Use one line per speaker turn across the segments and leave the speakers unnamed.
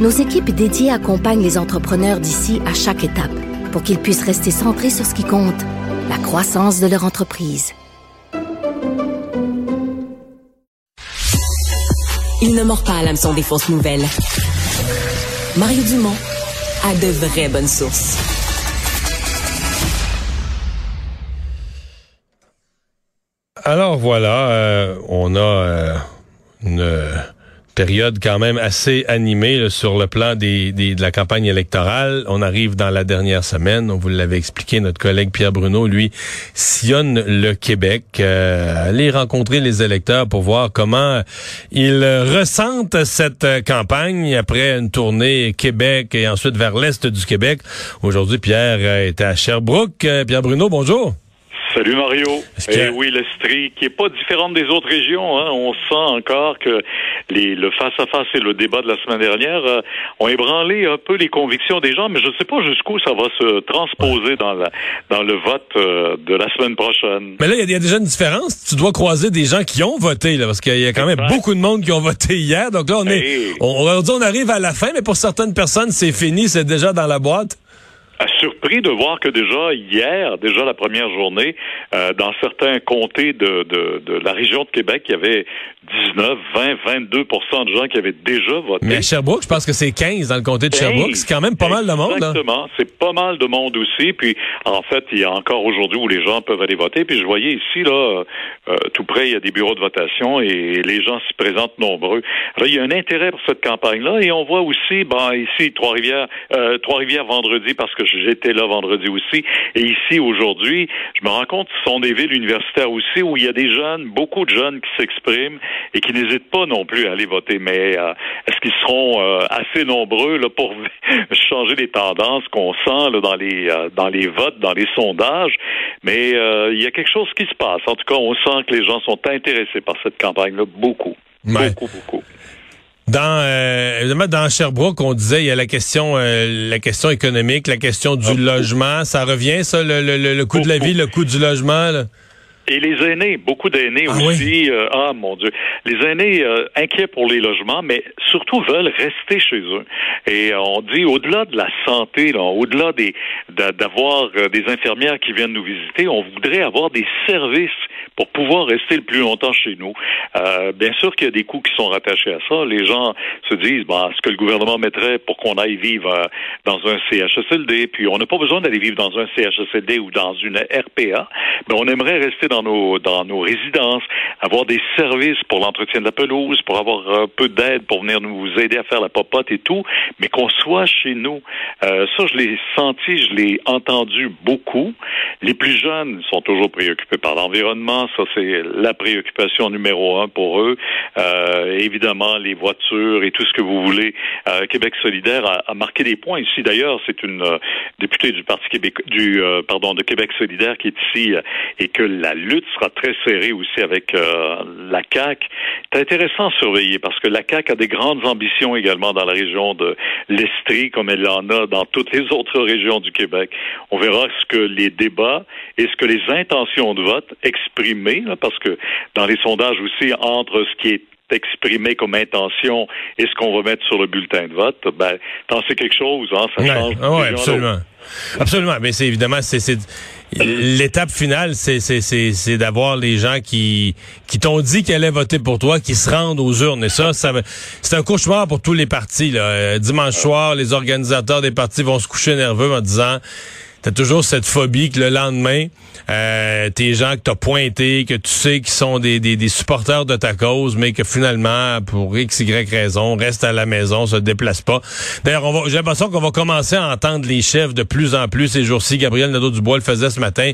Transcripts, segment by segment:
nos équipes dédiées accompagnent les entrepreneurs d'ici à chaque étape pour qu'ils puissent rester centrés sur ce qui compte, la croissance de leur entreprise.
Il ne mord pas à l'hameçon des fausses nouvelles. Mario Dumont a de vraies bonnes sources.
Alors voilà, euh, on a euh, une période quand même assez animée là, sur le plan des, des, de la campagne électorale. On arrive dans la dernière semaine. On vous l'avait expliqué, notre collègue Pierre Bruno, lui, sillonne le Québec, euh, aller rencontrer les électeurs pour voir comment ils ressentent cette campagne après une tournée Québec et ensuite vers l'est du Québec. Aujourd'hui, Pierre est à Sherbrooke. Pierre Bruno, bonjour.
Salut Mario. Eh oui, l'Estrie, qui est pas différente des autres régions. Hein. On sent encore que les, le face-à-face et le débat de la semaine dernière euh, ont ébranlé un peu les convictions des gens, mais je ne sais pas jusqu'où ça va se transposer dans, la, dans le vote euh, de la semaine prochaine.
Mais là, il y, a déjà une différence. Tu dois croiser des gens qui ont voté, là, parce qu'il y a quand même beaucoup de monde qui ont voté hier. Donc là, on est, on, on arrive à la fin, mais pour certaines personnes, c'est fini, c'est déjà dans la boîte
surpris de voir que déjà hier, déjà la première journée, euh, dans certains comtés de, de, de, la région de Québec, il y avait 19, 20, 22 de gens qui avaient déjà voté.
Mais à Sherbrooke, je pense que c'est 15 dans le comté de Sherbrooke. C'est quand même pas mal de monde.
Exactement. C'est pas mal de monde aussi. Puis, en fait, il y a encore aujourd'hui où les gens peuvent aller voter. Puis, je voyais ici, là, euh, tout près, il y a des bureaux de votation et les gens s'y présentent nombreux. Alors, il y a un intérêt pour cette campagne-là. Et on voit aussi, ben, ici, Trois-Rivières, euh, Trois-Rivières vendredi, parce que j'étais là vendredi aussi. Et ici, aujourd'hui, je me rends compte que ce sont des villes universitaires aussi où il y a des jeunes, beaucoup de jeunes qui s'expriment et qui n'hésitent pas non plus à aller voter. Mais euh, est-ce qu'ils seront euh, assez nombreux là, pour changer les tendances qu'on sent là, dans les euh, dans les votes, dans les sondages? Mais il y a quelque chose qui se passe. En tout cas, on sent que les gens sont intéressés par cette campagne-là beaucoup, beaucoup, beaucoup.
Dans évidemment dans Sherbrooke, on disait il y a la question la question économique, la question du ah, logement, ça revient ça le, le, le coût de la vie, le coût du logement. Là?
Et les aînés, beaucoup d'aînés ah aussi. Euh, ah mon Dieu, les aînés euh, inquiets pour les logements, mais surtout veulent rester chez eux. Et euh, on dit au-delà de la santé, au-delà des d'avoir des infirmières qui viennent nous visiter, on voudrait avoir des services pour pouvoir rester le plus longtemps chez nous. bien sûr qu'il y a des coûts qui sont rattachés à ça. Les gens se disent, bah, ce que le gouvernement mettrait pour qu'on aille vivre dans un CHSLD, puis on n'a pas besoin d'aller vivre dans un CHSLD ou dans une RPA, mais on aimerait rester dans nos, dans nos résidences, avoir des services pour l'entretien de la pelouse, pour avoir un peu d'aide pour venir nous aider à faire la popote et tout, mais qu'on soit chez nous. Euh, ça, je l'ai senti, je l'ai entendu beaucoup. Les plus jeunes sont toujours préoccupés par l'environnement. Ça, c'est la préoccupation numéro un pour eux. Euh, évidemment, les voitures et tout ce que vous voulez. Euh, Québec solidaire a, a, marqué des points ici. D'ailleurs, c'est une euh, députée du Parti Québec, du euh, pardon de Québec solidaire qui est ici et que la lutte sera très serrée aussi avec euh, la CAC. C'est intéressant à surveiller parce que la CAC a des grandes ambitions également dans la région de l'Estrie, comme elle en a dans toutes les autres régions du Québec. On verra ce que les débats et ce que les intentions de vote exprimées, parce que dans les sondages aussi, entre ce qui est exprimé comme intention et ce qu'on va mettre sur le bulletin de vote, ben, t'en sais quelque chose, hein, ça change.
Oui, absolument. Absolument, mais c'est évidemment, c'est l'étape finale, c'est d'avoir les gens qui qui t'ont dit qu'ils allaient voter pour toi, qui se rendent aux urnes. Et ça, ça c'est un cauchemar pour tous les partis. Là. Euh, dimanche soir, les organisateurs des partis vont se coucher nerveux en disant t'as toujours cette phobie que le lendemain, euh, tes gens que t'as pointés, que tu sais qui sont des, des, des, supporters de ta cause, mais que finalement, pour X, Y raison, restent à la maison, se déplacent pas. D'ailleurs, on va, j'ai l'impression qu'on va commencer à entendre les chefs de plus en plus ces jours-ci. Gabriel Nadeau-Dubois le faisait ce matin.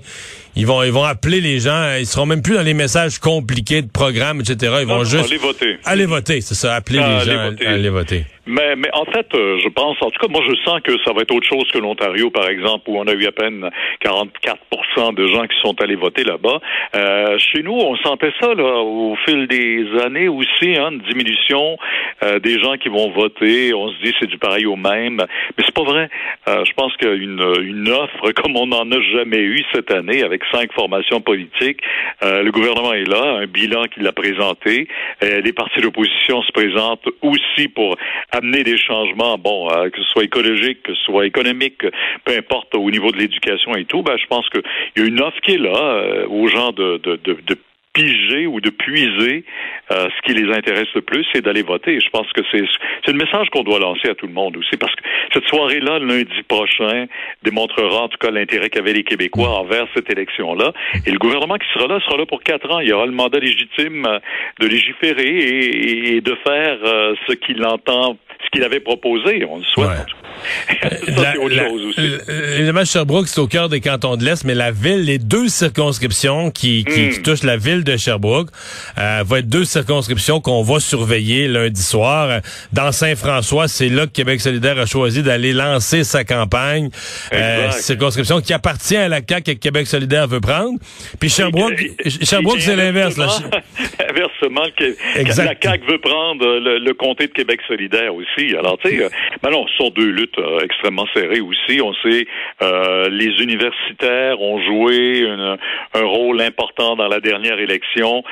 Ils vont, ils vont appeler les gens. Ils seront même plus dans les messages compliqués de programmes, etc. Ils vont juste...
Aller voter.
Aller voter, c'est ça. Appeler les gens à aller voter.
Mais, mais en fait, euh, je pense, en tout cas, moi, je sens que ça va être autre chose que l'Ontario, par exemple, où on a eu à peine 44 de gens qui sont allés voter là-bas. Euh, chez nous, on sentait ça là, au fil des années aussi, hein, une diminution euh, des gens qui vont voter. On se dit c'est du pareil au même, mais c'est pas vrai. Euh, je pense qu'une une offre comme on n'en a jamais eu cette année, avec cinq formations politiques, euh, le gouvernement est là, un bilan qu'il a présenté. les partis d'opposition se présentent aussi pour amener des changements, bon, euh, que ce soit écologique, que ce soit économique, peu importe au niveau de l'éducation et tout, ben, je pense qu'il y a une offre qui est là euh, aux gens de, de, de, de piger ou de puiser euh, ce qui les intéresse le plus, c'est d'aller voter. Je pense que c'est c'est le message qu'on doit lancer à tout le monde aussi, parce que cette soirée-là, lundi prochain, démontrera en tout cas l'intérêt qu'avaient les Québécois envers cette élection-là. Et le gouvernement qui sera là sera là pour quatre ans. Il y aura le mandat légitime de légiférer et, et de faire ce qu'il entend qu'il avait proposé. On le souhaite.
Ça, c'est autre chose aussi. Évidemment, Sherbrooke, c'est au cœur des cantons de l'Est, mais la ville, les deux circonscriptions qui, qui, hmm. touchent la ville de Sherbrooke, euh, vont être deux circonscriptions qu'on va surveiller lundi soir. Dans Saint-François, c'est là que Québec solidaire a choisi d'aller lancer sa campagne. Euh, circonscription qui appartient à la CAQ et que Québec solidaire veut prendre. Puis Sherbrooke, Sherbrooke c'est l'inverse.
Inversement, la CAQ veut prendre le, le comté de Québec solidaire aussi. Alors, tu sais, euh, ben non, ce sont deux luttes euh, extrêmement serrées aussi. On sait, euh, les universitaires ont joué un rôle important dans la dernière élection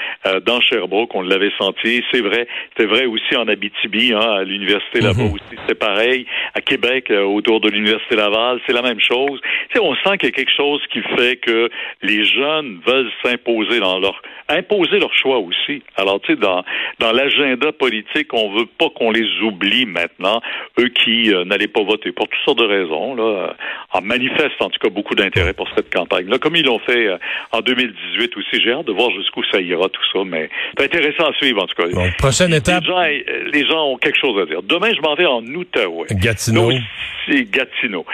dans Sherbrooke. On l'avait senti. C'est vrai. C'est vrai aussi en Abitibi, hein, à l'université là-bas mhm. aussi. C'est pareil. À Québec, autour de l'université Laval, c'est la même chose. Tu sais, on sent qu'il y a quelque chose qui fait que les jeunes veulent s'imposer dans leur imposer leur choix aussi. Alors, tu sais, dans, dans l'agenda politique, on veut pas qu'on les oublie maintenant, eux qui euh, n'allaient pas voter pour toutes sortes de raisons, là, en manifestent en tout cas beaucoup d'intérêt pour cette campagne-là, comme ils l'ont fait euh, en 2018 aussi. J'ai hâte de voir jusqu'où ça ira, tout ça, mais c'est intéressant à suivre, en tout cas.
prochaine étape.
Les gens, euh, les gens, ont quelque chose à dire. Demain, je m'en vais en Outaouais.
Gatineau.
C'est Gatineau.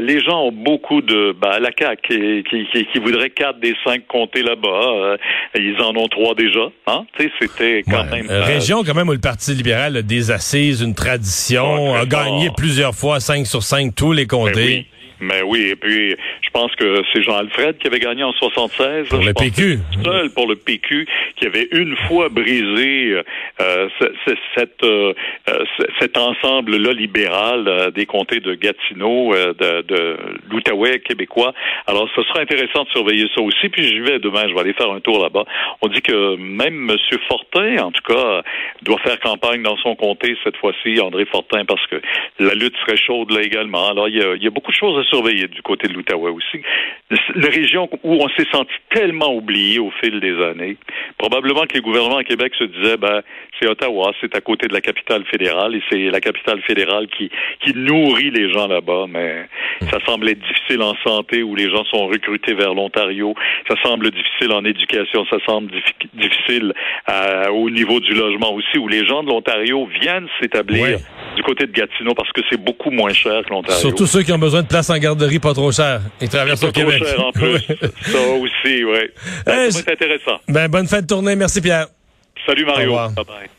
les gens ont beaucoup de... Ben, la CAQ qui, qui, qui, voudrait quatre des cinq comtés là-bas. ils en ont trois déjà. Hein? C'était quand même...
région quand même où le Parti libéral a des assises, une tradition, a gagné plusieurs fois 5 sur 5 tous les comtés.
Mais oui, et puis je pense que c'est Jean-Alfred qui avait gagné en 76.
Pour le PQ.
Seul pour le PQ, qui avait une fois brisé euh, cette, euh, cet ensemble-là libéral euh, des comtés de Gatineau, euh, de, de l'Outaouais québécois. Alors, ce sera intéressant de surveiller ça aussi. Puis j'y vais demain, je vais aller faire un tour là-bas. On dit que même M. Fortin, en tout cas, doit faire campagne dans son comté cette fois-ci, André Fortin, parce que la lutte serait chaude là également. Alors, il y a, il y a beaucoup de choses à surveiller du côté de l'Outaouais aussi. La région où on s'est senti tellement oublié au fil des années. Probablement que les gouvernements à Québec se disaient, ben, c'est Ottawa, c'est à côté de la capitale fédérale et c'est la capitale fédérale qui, qui nourrit les gens là-bas, mais ça semble être difficile en santé où les gens sont recrutés vers l'Ontario. Ça semble difficile en éducation, ça semble difficile euh, au niveau du logement aussi où les gens de l'Ontario viennent s'établir du côté de Gatineau parce que c'est beaucoup moins cher que l'Ontario.
Surtout ceux qui ont besoin de place en garderie pas trop cher. Ils traversent au Québec.
Cher en plus. ça aussi, oui. C'est intéressant.
Ben, bonne fin de tournée. Merci, Pierre.
Salut, Mario. Bye bye.